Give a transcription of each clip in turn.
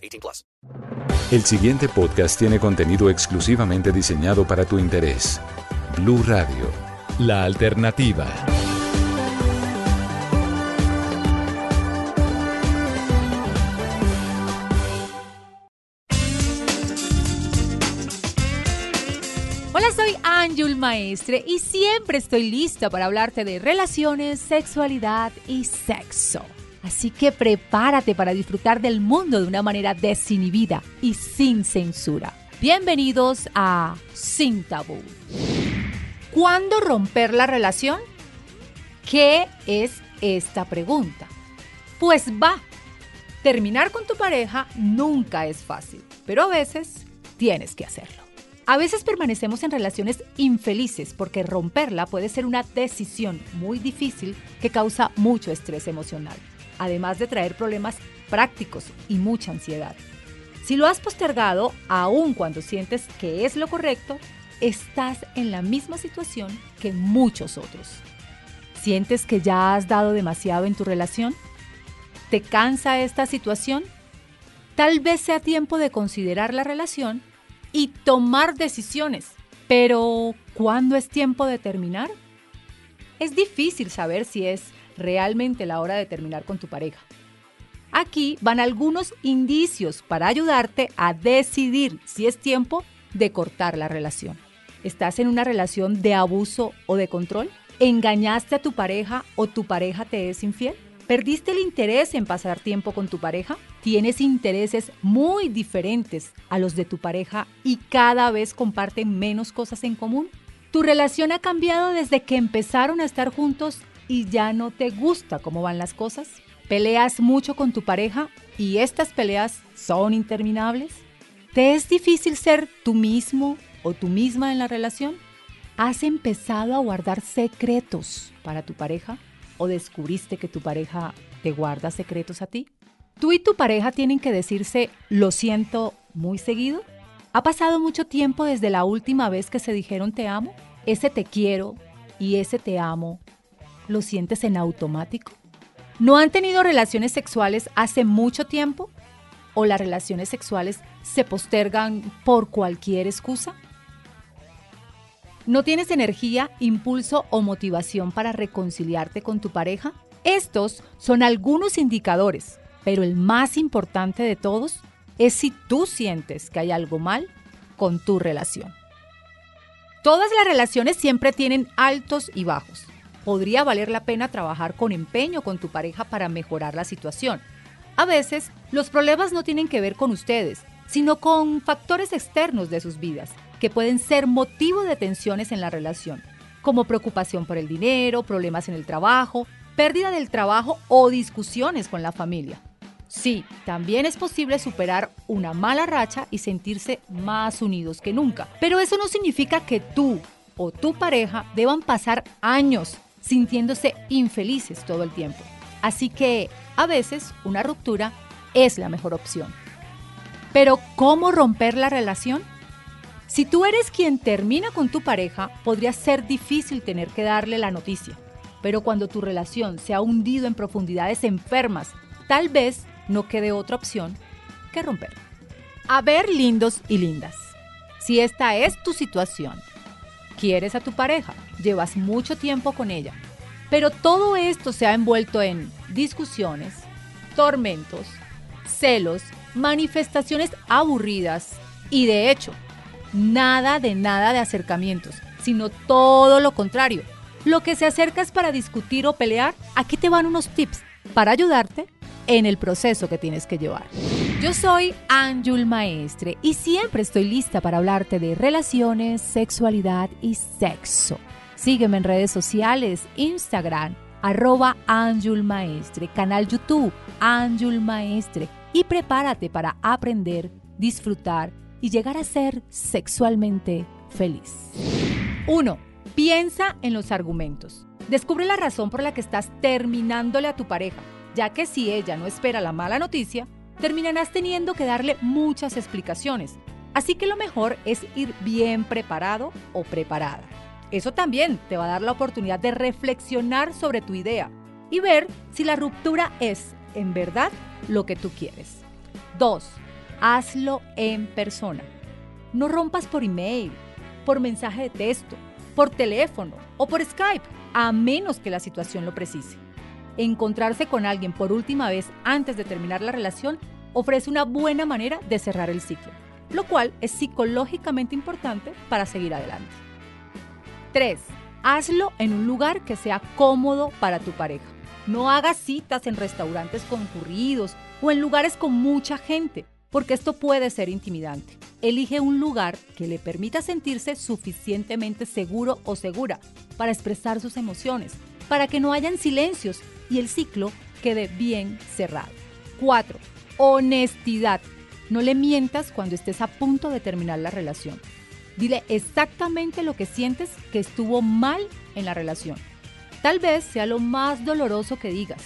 18 plus. El siguiente podcast tiene contenido exclusivamente diseñado para tu interés. Blue Radio, la alternativa. Hola, soy Ángel Maestre y siempre estoy lista para hablarte de relaciones, sexualidad y sexo. Así que prepárate para disfrutar del mundo de una manera desinhibida y sin censura. Bienvenidos a Sin Tabú. ¿Cuándo romper la relación? ¿Qué es esta pregunta? Pues va. Terminar con tu pareja nunca es fácil, pero a veces tienes que hacerlo. A veces permanecemos en relaciones infelices porque romperla puede ser una decisión muy difícil que causa mucho estrés emocional, además de traer problemas prácticos y mucha ansiedad. Si lo has postergado, aun cuando sientes que es lo correcto, estás en la misma situación que muchos otros. ¿Sientes que ya has dado demasiado en tu relación? ¿Te cansa esta situación? Tal vez sea tiempo de considerar la relación y tomar decisiones. Pero, ¿cuándo es tiempo de terminar? Es difícil saber si es realmente la hora de terminar con tu pareja. Aquí van algunos indicios para ayudarte a decidir si es tiempo de cortar la relación. ¿Estás en una relación de abuso o de control? ¿Engañaste a tu pareja o tu pareja te es infiel? ¿Perdiste el interés en pasar tiempo con tu pareja? ¿Tienes intereses muy diferentes a los de tu pareja y cada vez comparten menos cosas en común? ¿Tu relación ha cambiado desde que empezaron a estar juntos y ya no te gusta cómo van las cosas? ¿Peleas mucho con tu pareja y estas peleas son interminables? ¿Te es difícil ser tú mismo o tú misma en la relación? ¿Has empezado a guardar secretos para tu pareja? o descubriste que tu pareja te guarda secretos a ti? ¿Tú y tu pareja tienen que decirse lo siento muy seguido? ¿Ha pasado mucho tiempo desde la última vez que se dijeron te amo? ¿Ese te quiero y ese te amo lo sientes en automático? ¿No han tenido relaciones sexuales hace mucho tiempo? ¿O las relaciones sexuales se postergan por cualquier excusa? ¿No tienes energía, impulso o motivación para reconciliarte con tu pareja? Estos son algunos indicadores, pero el más importante de todos es si tú sientes que hay algo mal con tu relación. Todas las relaciones siempre tienen altos y bajos. Podría valer la pena trabajar con empeño con tu pareja para mejorar la situación. A veces, los problemas no tienen que ver con ustedes, sino con factores externos de sus vidas que pueden ser motivo de tensiones en la relación, como preocupación por el dinero, problemas en el trabajo, pérdida del trabajo o discusiones con la familia. Sí, también es posible superar una mala racha y sentirse más unidos que nunca, pero eso no significa que tú o tu pareja deban pasar años sintiéndose infelices todo el tiempo. Así que a veces una ruptura es la mejor opción. Pero ¿cómo romper la relación? Si tú eres quien termina con tu pareja, podría ser difícil tener que darle la noticia. Pero cuando tu relación se ha hundido en profundidades enfermas, tal vez no quede otra opción que romper. A ver, lindos y lindas, si esta es tu situación, quieres a tu pareja, llevas mucho tiempo con ella, pero todo esto se ha envuelto en discusiones, tormentos, celos, manifestaciones aburridas y de hecho, nada de nada de acercamientos, sino todo lo contrario. Lo que se acerca es para discutir o pelear. Aquí te van unos tips para ayudarte en el proceso que tienes que llevar. Yo soy Anjul Maestre y siempre estoy lista para hablarte de relaciones, sexualidad y sexo. Sígueme en redes sociales, Instagram, arroba Anjul Maestre, canal YouTube, Anjul Maestre y prepárate para aprender, disfrutar y llegar a ser sexualmente feliz. 1. Piensa en los argumentos. Descubre la razón por la que estás terminándole a tu pareja, ya que si ella no espera la mala noticia, terminarás teniendo que darle muchas explicaciones. Así que lo mejor es ir bien preparado o preparada. Eso también te va a dar la oportunidad de reflexionar sobre tu idea y ver si la ruptura es, en verdad, lo que tú quieres. 2. Hazlo en persona. No rompas por email, por mensaje de texto, por teléfono o por Skype, a menos que la situación lo precise. Encontrarse con alguien por última vez antes de terminar la relación ofrece una buena manera de cerrar el ciclo, lo cual es psicológicamente importante para seguir adelante. 3. Hazlo en un lugar que sea cómodo para tu pareja. No hagas citas en restaurantes concurridos o en lugares con mucha gente, porque esto puede ser intimidante. Elige un lugar que le permita sentirse suficientemente seguro o segura para expresar sus emociones, para que no hayan silencios y el ciclo quede bien cerrado. 4. Honestidad. No le mientas cuando estés a punto de terminar la relación. Dile exactamente lo que sientes que estuvo mal en la relación. Tal vez sea lo más doloroso que digas,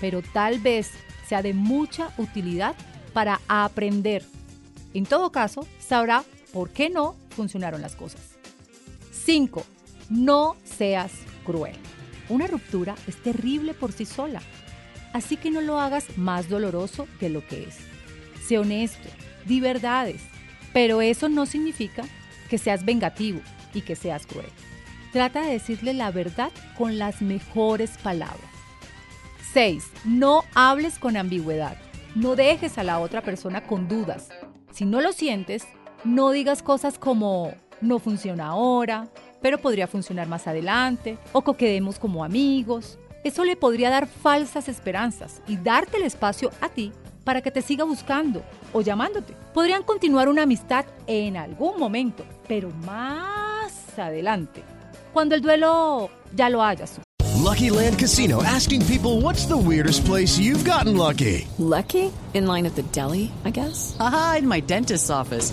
pero tal vez sea de mucha utilidad para aprender. En todo caso, sabrá por qué no funcionaron las cosas. 5. No seas cruel. Una ruptura es terrible por sí sola, así que no lo hagas más doloroso de lo que es. Sé honesto, di verdades, pero eso no significa que seas vengativo y que seas cruel. Trata de decirle la verdad con las mejores palabras. 6. No hables con ambigüedad. No dejes a la otra persona con dudas. Si no lo sientes, no digas cosas como no funciona ahora, pero podría funcionar más adelante, o que quedemos como amigos. Eso le podría dar falsas esperanzas y darte el espacio a ti para que te siga buscando o llamándote. Podrían continuar una amistad en algún momento, pero más adelante, cuando el duelo ya lo haya superado. Lucky Land Casino asking people what's the weirdest place you've gotten lucky? Lucky? In line at the deli, I guess? Aha, in my dentist's office.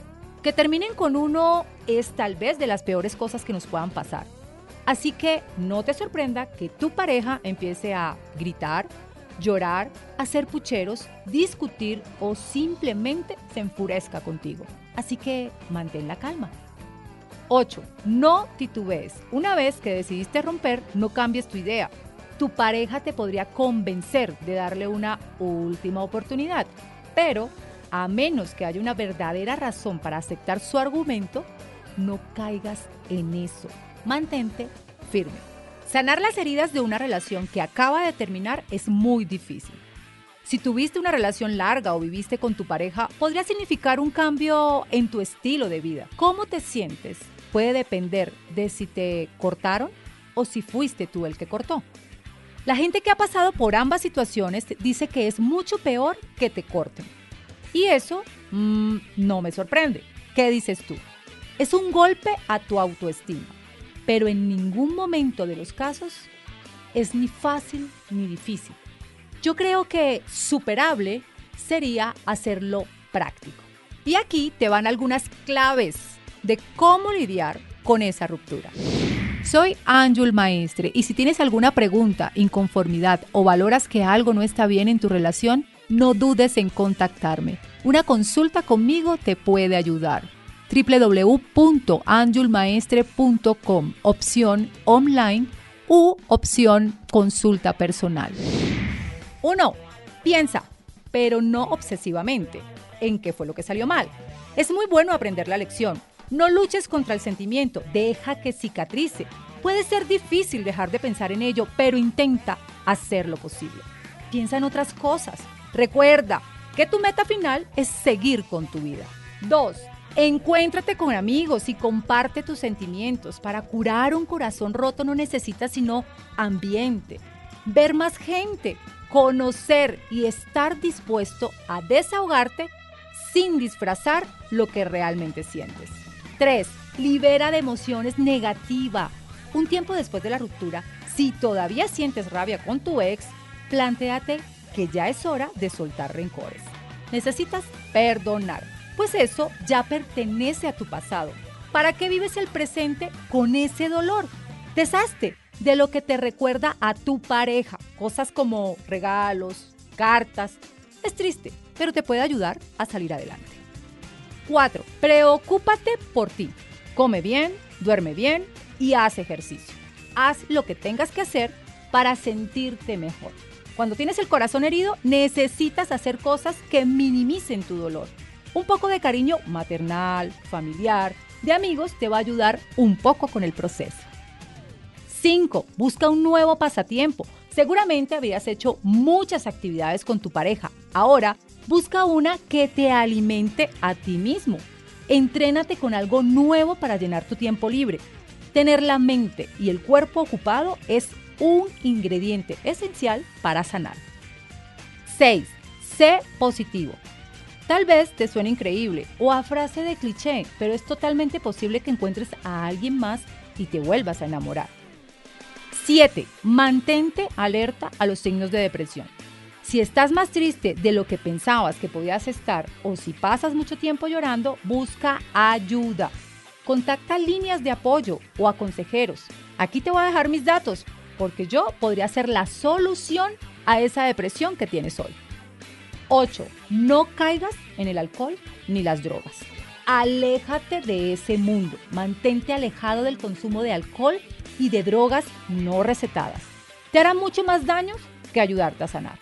Que terminen con uno es tal vez de las peores cosas que nos puedan pasar. Así que no te sorprenda que tu pareja empiece a gritar, llorar, hacer pucheros, discutir o simplemente se enfurezca contigo. Así que mantén la calma. 8. No titubees. Una vez que decidiste romper, no cambies tu idea. Tu pareja te podría convencer de darle una última oportunidad, pero a menos que haya una verdadera razón para aceptar su argumento, no caigas en eso. Mantente firme. Sanar las heridas de una relación que acaba de terminar es muy difícil. Si tuviste una relación larga o viviste con tu pareja, podría significar un cambio en tu estilo de vida. ¿Cómo te sientes? Puede depender de si te cortaron o si fuiste tú el que cortó. La gente que ha pasado por ambas situaciones dice que es mucho peor que te corten. Y eso mmm, no me sorprende. ¿Qué dices tú? Es un golpe a tu autoestima, pero en ningún momento de los casos es ni fácil ni difícil. Yo creo que superable sería hacerlo práctico. Y aquí te van algunas claves de cómo lidiar con esa ruptura. Soy Ángel Maestre y si tienes alguna pregunta, inconformidad o valoras que algo no está bien en tu relación, no dudes en contactarme. Una consulta conmigo te puede ayudar. www.anjulmaestre.com, opción online u opción consulta personal. 1. Piensa, pero no obsesivamente, en qué fue lo que salió mal. Es muy bueno aprender la lección. No luches contra el sentimiento, deja que cicatrice. Puede ser difícil dejar de pensar en ello, pero intenta hacer lo posible. Piensa en otras cosas. Recuerda que tu meta final es seguir con tu vida. 2. Encuéntrate con amigos y comparte tus sentimientos. Para curar un corazón roto no necesitas sino ambiente, ver más gente, conocer y estar dispuesto a desahogarte sin disfrazar lo que realmente sientes. 3. Libera de emociones negativa. Un tiempo después de la ruptura, si todavía sientes rabia con tu ex, plantéate que ya es hora de soltar rencores. Necesitas perdonar, pues eso ya pertenece a tu pasado. ¿Para qué vives el presente con ese dolor? Deshazte de lo que te recuerda a tu pareja, cosas como regalos, cartas. Es triste, pero te puede ayudar a salir adelante. 4. Preocúpate por ti. Come bien, duerme bien y haz ejercicio. Haz lo que tengas que hacer para sentirte mejor. Cuando tienes el corazón herido, necesitas hacer cosas que minimicen tu dolor. Un poco de cariño maternal, familiar, de amigos te va a ayudar un poco con el proceso. 5. Busca un nuevo pasatiempo. Seguramente habías hecho muchas actividades con tu pareja. Ahora, busca una que te alimente a ti mismo. Entrénate con algo nuevo para llenar tu tiempo libre. Tener la mente y el cuerpo ocupado es un ingrediente esencial para sanar. 6. Sé positivo. Tal vez te suene increíble o a frase de cliché, pero es totalmente posible que encuentres a alguien más y te vuelvas a enamorar. 7. Mantente alerta a los signos de depresión. Si estás más triste de lo que pensabas que podías estar o si pasas mucho tiempo llorando, busca ayuda. Contacta líneas de apoyo o a consejeros. Aquí te voy a dejar mis datos porque yo podría ser la solución a esa depresión que tienes hoy. 8. No caigas en el alcohol ni las drogas. Aléjate de ese mundo. Mantente alejado del consumo de alcohol y de drogas no recetadas. Te hará mucho más daño que ayudarte a sanar.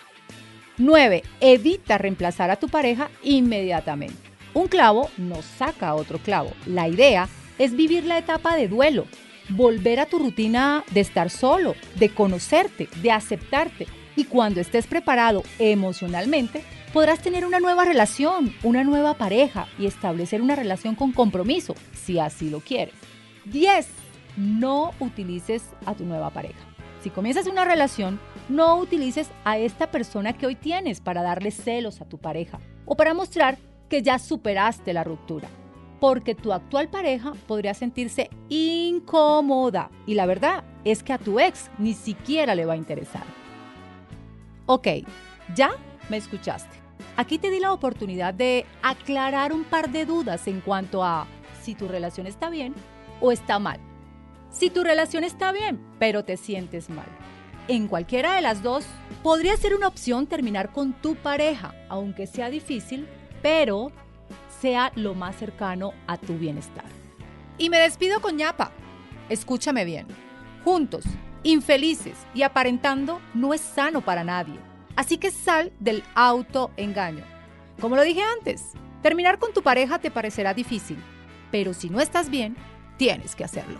9. Evita reemplazar a tu pareja inmediatamente. Un clavo no saca a otro clavo. La idea es vivir la etapa de duelo, volver a tu rutina de estar solo, de conocerte, de aceptarte. Y cuando estés preparado emocionalmente, podrás tener una nueva relación, una nueva pareja y establecer una relación con compromiso, si así lo quieres. 10. No utilices a tu nueva pareja. Si comienzas una relación, no utilices a esta persona que hoy tienes para darle celos a tu pareja o para mostrar que ya superaste la ruptura. Porque tu actual pareja podría sentirse incómoda y la verdad es que a tu ex ni siquiera le va a interesar. Ok, ya me escuchaste. Aquí te di la oportunidad de aclarar un par de dudas en cuanto a si tu relación está bien o está mal. Si tu relación está bien, pero te sientes mal. En cualquiera de las dos, podría ser una opción terminar con tu pareja, aunque sea difícil, pero sea lo más cercano a tu bienestar. Y me despido con ñapa. Escúchame bien. Juntos, infelices y aparentando no es sano para nadie. Así que sal del autoengaño. Como lo dije antes, terminar con tu pareja te parecerá difícil, pero si no estás bien, tienes que hacerlo.